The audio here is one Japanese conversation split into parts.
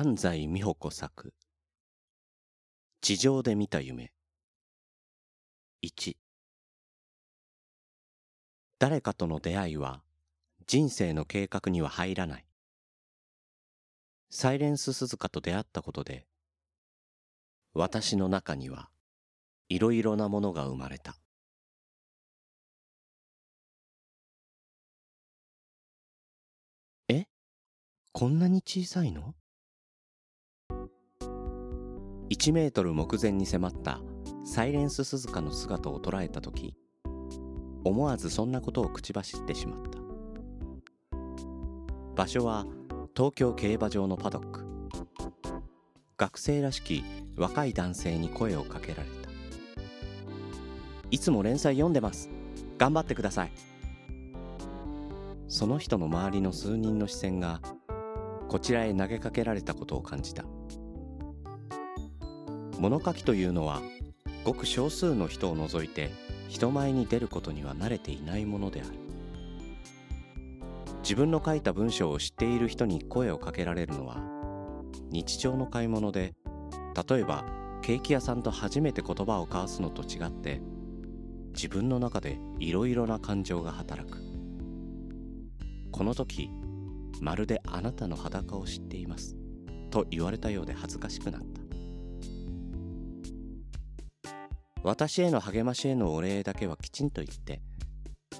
安西美穂子作。地上で見た夢。1誰かとの出会いは人生の計画には入らない。サイレンス鈴鹿と出会ったことで私の中にはいろいろなものが生まれた。え？こんなに小さいの？1メートル目前に迫ったサイレンス鈴鹿の姿を捉えた時思わずそんなことを口走ってしまった。場所は東京競馬場のパドック。学生らしき若い男性に声をかけられた。いつも連載読んでます。頑張ってください。その人の周りの数人の視線がこちらへ投げかけられたことを感じた。物書きというのはごく少数の人を除いて人前に出ることには慣れていないものである。自分の書いた文章を知っている人に声をかけられるのは日常の買い物で例えばケーキ屋さんと初めて言葉を交わすのと違って自分の中でいろいろな感情が働く。この時まるであなたの裸を知っていますと言われたようで恥ずかしくなった。私への励ましへのお礼だけはきちんと言って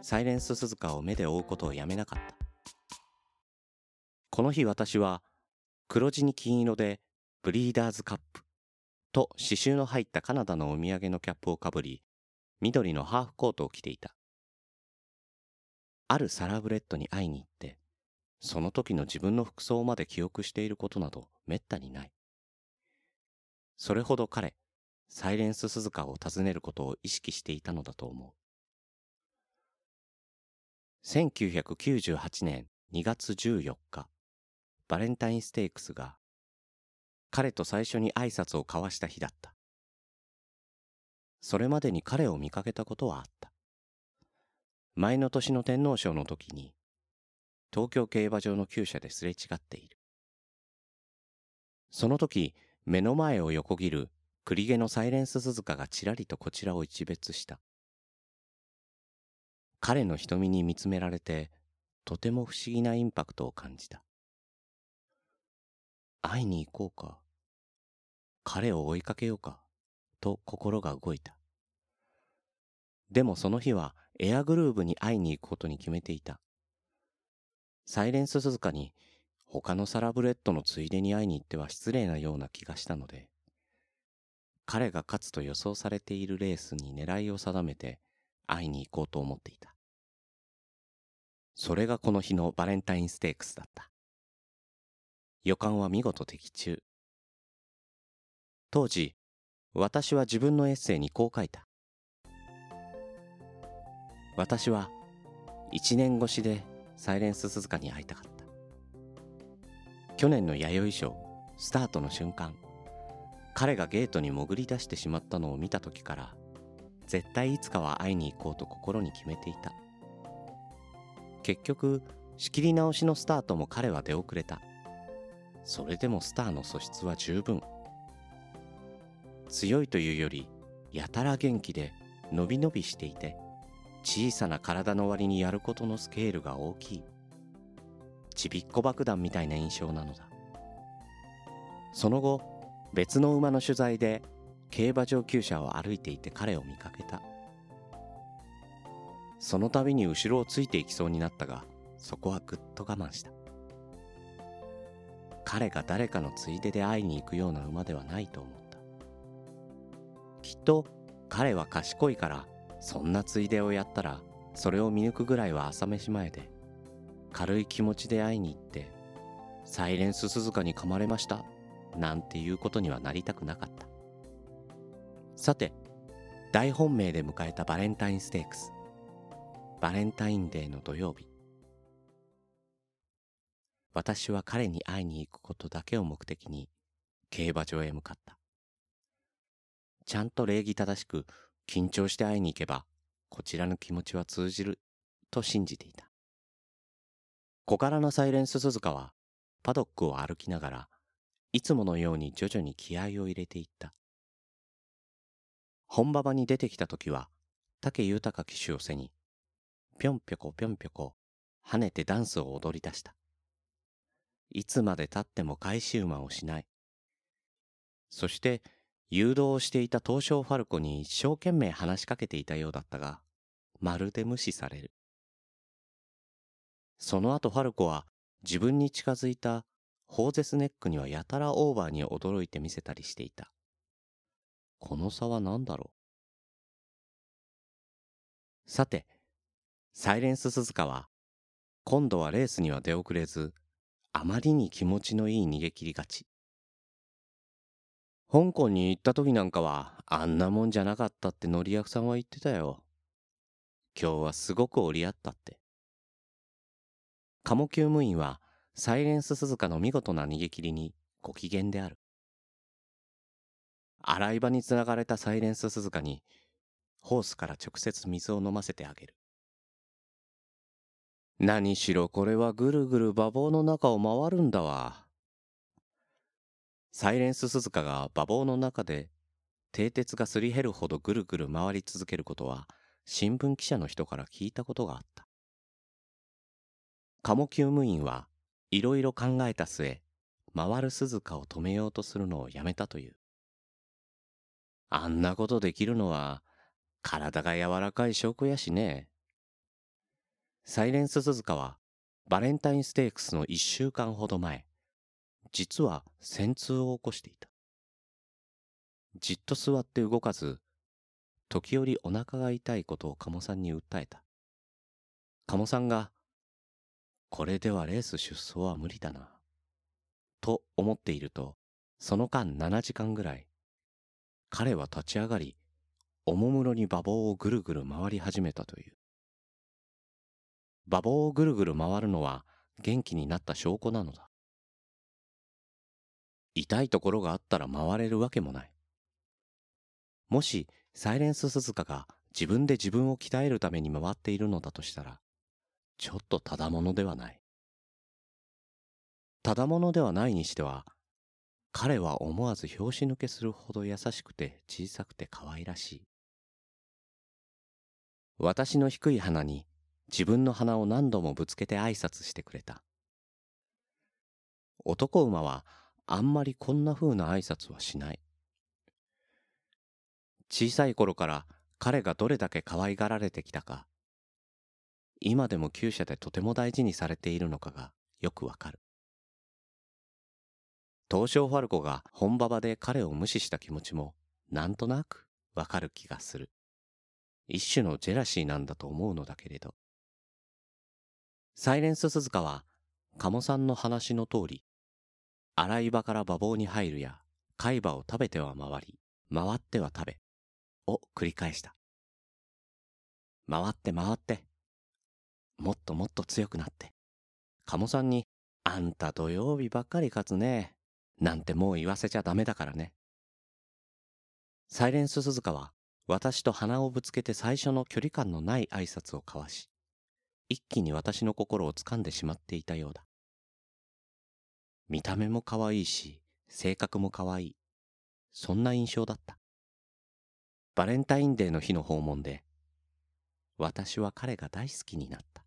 サイレンス鈴鹿を目で追うことをやめなかった。この日私は黒地に金色でブリーダーズカップと刺繍の入ったカナダのお土産のキャップをかぶり緑のハーフコートを着ていた。あるサラブレッドに会いに行ってその時の自分の服装まで記憶していることなどめったにない。それほど彼サイレンス鈴鹿を訪ねることを意識していたのだと思う。1998年2月14日、バレンタインステークスが彼と最初に挨拶を交わした日だった。それまでに彼を見かけたことはあった。前の年の天皇賞の時に東京競馬場の厩舎ですれ違っている。その時、目の前を横切る栗毛のサイレンス鈴鹿がちらりとこちらを一別した。彼の瞳に見つめられて、とても不思議なインパクトを感じた。会いに行こうか。彼を追いかけようか。と心が動いた。でもその日はエアグルーヴに会いに行くことに決めていた。サイレンス鈴鹿に他のサラブレッドのついでに会いに行っては失礼なような気がしたので、彼が勝つと予想されているレースに狙いを定めて会いに行こうと思っていた。それがこの日のバレンタインステークスだった。予感は見事的中。当時、私は自分のエッセイにこう書いた。私は一年越しでサイレンス鈴鹿に会いたかった。去年の弥生賞スタートの瞬間、彼がゲートに潜り出してしまったのを見た時から絶対いつかは会いに行こうと心に決めていた。結局仕切り直しのスタートも彼は出遅れた。それでもスターの素質は十分。強いというよりやたら元気で伸び伸びしていて小さな体の割にやることのスケールが大きい。ちびっこ爆弾みたいな印象なのだ。その後別の馬の取材で競馬場厩舎を歩いていて彼を見かけた。その度に後ろをついていきそうになったがそこはぐっと我慢した。彼が誰かのついでで会いに行くような馬ではないと思った。きっと彼は賢いからそんなついでをやったらそれを見抜くぐらいは朝飯前で軽い気持ちで会いに行ってサイレンス鈴鹿に噛まれました。なんていうことにはなりたくなかった。さて、大本命で迎えたバレンタインステークス。バレンタインデーの土曜日。私は彼に会いに行くことだけを目的に競馬場へ向かった。ちゃんと礼儀正しく緊張して会いに行けばこちらの気持ちは通じると信じていた。小柄なサイレンス鈴鹿はパドックを歩きながらいつものように徐々に気合を入れていった。本馬場に出てきた時は武豊騎手を背にぴょんぴょこぴょんぴょこ跳ねてダンスを踊り出した。いつまでたっても返し馬をしない。そして誘導をしていた東証ファルコに一生懸命話しかけていたようだったがまるで無視される。その後ファルコは自分に近づいたホーゼスネックにはやたらオーバーに驚いてみせたりしていた。この差は何だろう？さて、サイレンス鈴鹿は、今度はレースには出遅れず、あまりに気持ちのいい逃げ切り勝ち。香港に行った時なんかは、あんなもんじゃなかったって乗り役さんは言ってたよ。今日はすごく折り合ったって。鴨厩務員は、サイレンス鈴鹿の見事な逃げ切りにご機嫌である。洗い場につながれたサイレンス鈴鹿に、ホースから直接水を飲ませてあげる。何しろこれはぐるぐる馬房の中を回るんだわ。サイレンス鈴鹿が馬房の中で蹄鉄がすり減るほどぐるぐる回り続けることは新聞記者の人から聞いたことがあった。鴨厩務員はいろいろ考えた末、回る鈴鹿を止めようとするのをやめたという。あんなことできるのは、体が柔らかい証拠やしね。サイレンス鈴鹿は、バレンタインステークスの一週間ほど前、実は戦痛を起こしていた。じっと座って動かず、時折お腹が痛いことを鴨さんに訴えた。鴨さんがこれではレース出走は無理だな。と思っていると、その間7時間ぐらい、彼は立ち上がり、おもむろに馬房をぐるぐる回り始めたという。馬房をぐるぐる回るのは元気になった証拠なのだ。痛いところがあったら回れるわけもない。もしサイレンス鈴鹿が自分で自分を鍛えるために回っているのだとしたら、ちょっとただものではない。ただものではないにしては、彼は思わず拍子抜けするほど優しくて小さくて可愛らしい。私の低い鼻に自分の鼻を何度もぶつけて挨拶してくれた。男馬はあんまりこんな風な挨拶はしない。小さい頃から彼がどれだけ可愛がられてきたか、今でも厩舎でとても大事にされているのかがよくわかる。東証ファルコが本馬場で彼を無視した気持ちもなんとなくわかる気がする。一種のジェラシーなんだと思うのだけれど。サイレンス鈴鹿は鴨さんの話の通り、洗い場から馬房に入るや、海馬を食べては回り、回っては食べ、を繰り返した。回って回って、もっともっと強くなって。鴨さんに、あんた土曜日ばっかり勝つね。なんてもう言わせちゃダメだからね。サイレンス鈴鹿は、私と鼻をぶつけて最初の距離感のない挨拶を交わし、一気に私の心を掴んでしまっていたようだ。見た目も可愛いし、性格も可愛い。そんな印象だった。バレンタインデーの日の訪問で、私は彼が大好きになった。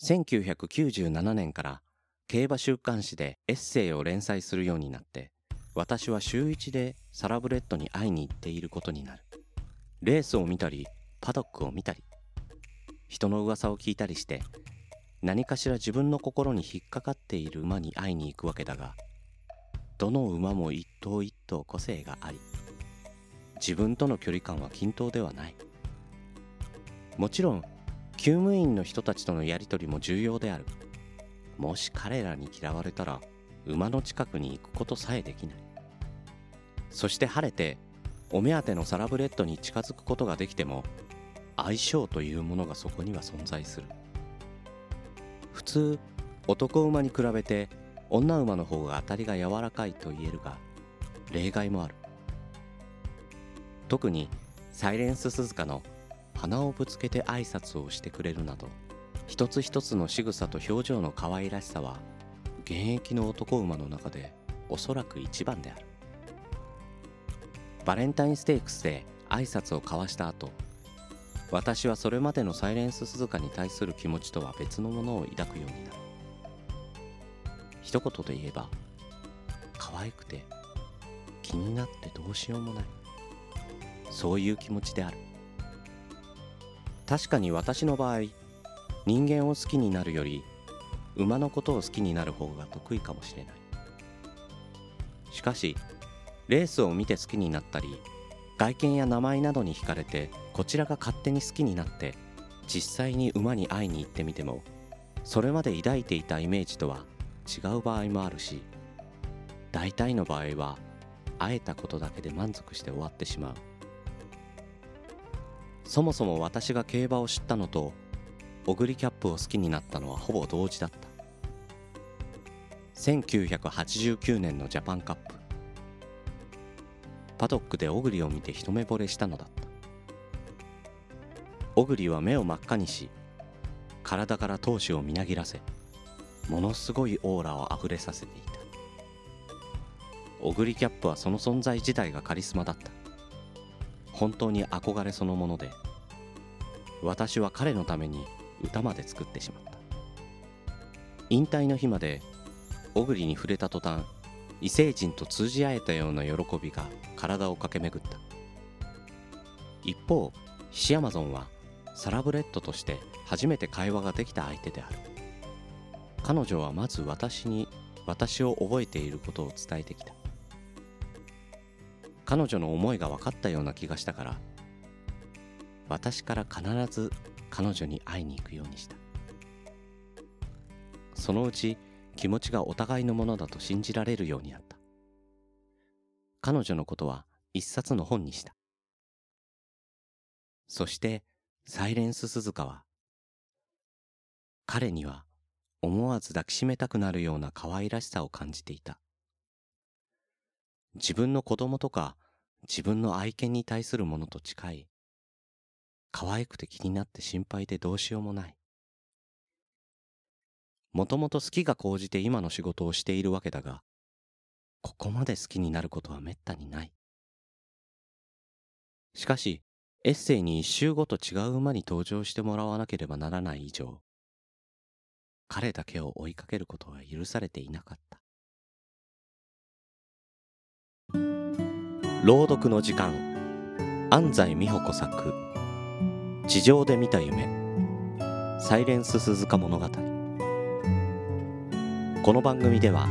1997年から競馬週刊誌でエッセイを連載するようになって私は週一でサラブレッドに会いに行っていることになる。レースを見たりパドックを見たり人の噂を聞いたりして何かしら自分の心に引っかかっている馬に会いに行くわけだがどの馬も一頭一頭個性があり自分との距離感は均等ではない。もちろん厩務員の人たちとのやり取りも重要である。もし彼らに嫌われたら馬の近くに行くことさえできない。そして晴れてお目当てのサラブレッドに近づくことができても相性というものがそこには存在する。普通男馬に比べて女馬の方が当たりが柔らかいと言えるが例外もある。特にサイレンス鈴鹿の鼻をぶつけて挨拶をしてくれるなど一つ一つの仕草と表情の可愛らしさは現役の男馬の中でおそらく一番である。バレンタインステークスで挨拶を交わした後私はそれまでのサイレンス鈴鹿に対する気持ちとは別のものを抱くようになる。一言で言えば可愛くて気になってどうしようもない。そういう気持ちである。確かに私の場合人間を好きになるより馬のことを好きになる方が得意かもしれない。しかしレースを見て好きになったり外見や名前などに惹かれてこちらが勝手に好きになって実際に馬に会いに行ってみてもそれまで抱いていたイメージとは違う場合もあるし大体の場合は会えたことだけで満足して終わってしまう。そもそも私が競馬を知ったのとオグリキャップを好きになったのはほぼ同時だった。1989年のジャパンカップ。パドックでオグリを見て一目惚れしたのだった。オグリは目を真っ赤にし体から闘志をみなぎらせものすごいオーラをあふれさせていた。オグリキャップはその存在自体がカリスマだった。本当に憧れそのもので私は彼のために歌まで作ってしまった。引退の日まで小栗に触れた途端異星人と通じ合えたような喜びが体を駆け巡った。一方シアマゾンはサラブレッドとして初めて会話ができた相手である。彼女はまず私に私を覚えていることを伝えてきた。彼女の思いが分かったような気がしたから私から必ず彼女に会いに行くようにした。そのうち気持ちがお互いのものだと信じられるようになった。彼女のことは一冊の本にした。そしてサイレンス鈴鹿は彼には思わず抱きしめたくなるような可愛らしさを感じていた。自分の子供とか自分の愛犬に対するものと近い可愛くて気になって心配でどうしようもないもともと好きが高じて今の仕事をしているわけだが、ここまで好きになることはめったにない。しかし、エッセイに一周ごと違う馬に登場してもらわなければならない以上、彼だけを追いかけることは許されていなかった朗読の時間。安西美穂子作。地上で見た夢。サイレンス鈴鹿物語。この番組では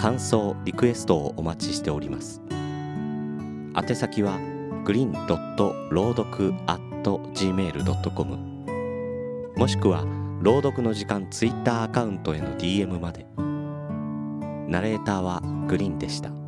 感想リクエストをお待ちしております。宛先はグリーン朗読 gmail.com もしくは朗読の時間ツイッターアカウントへの DM まで。ナレーターはグリーンでした。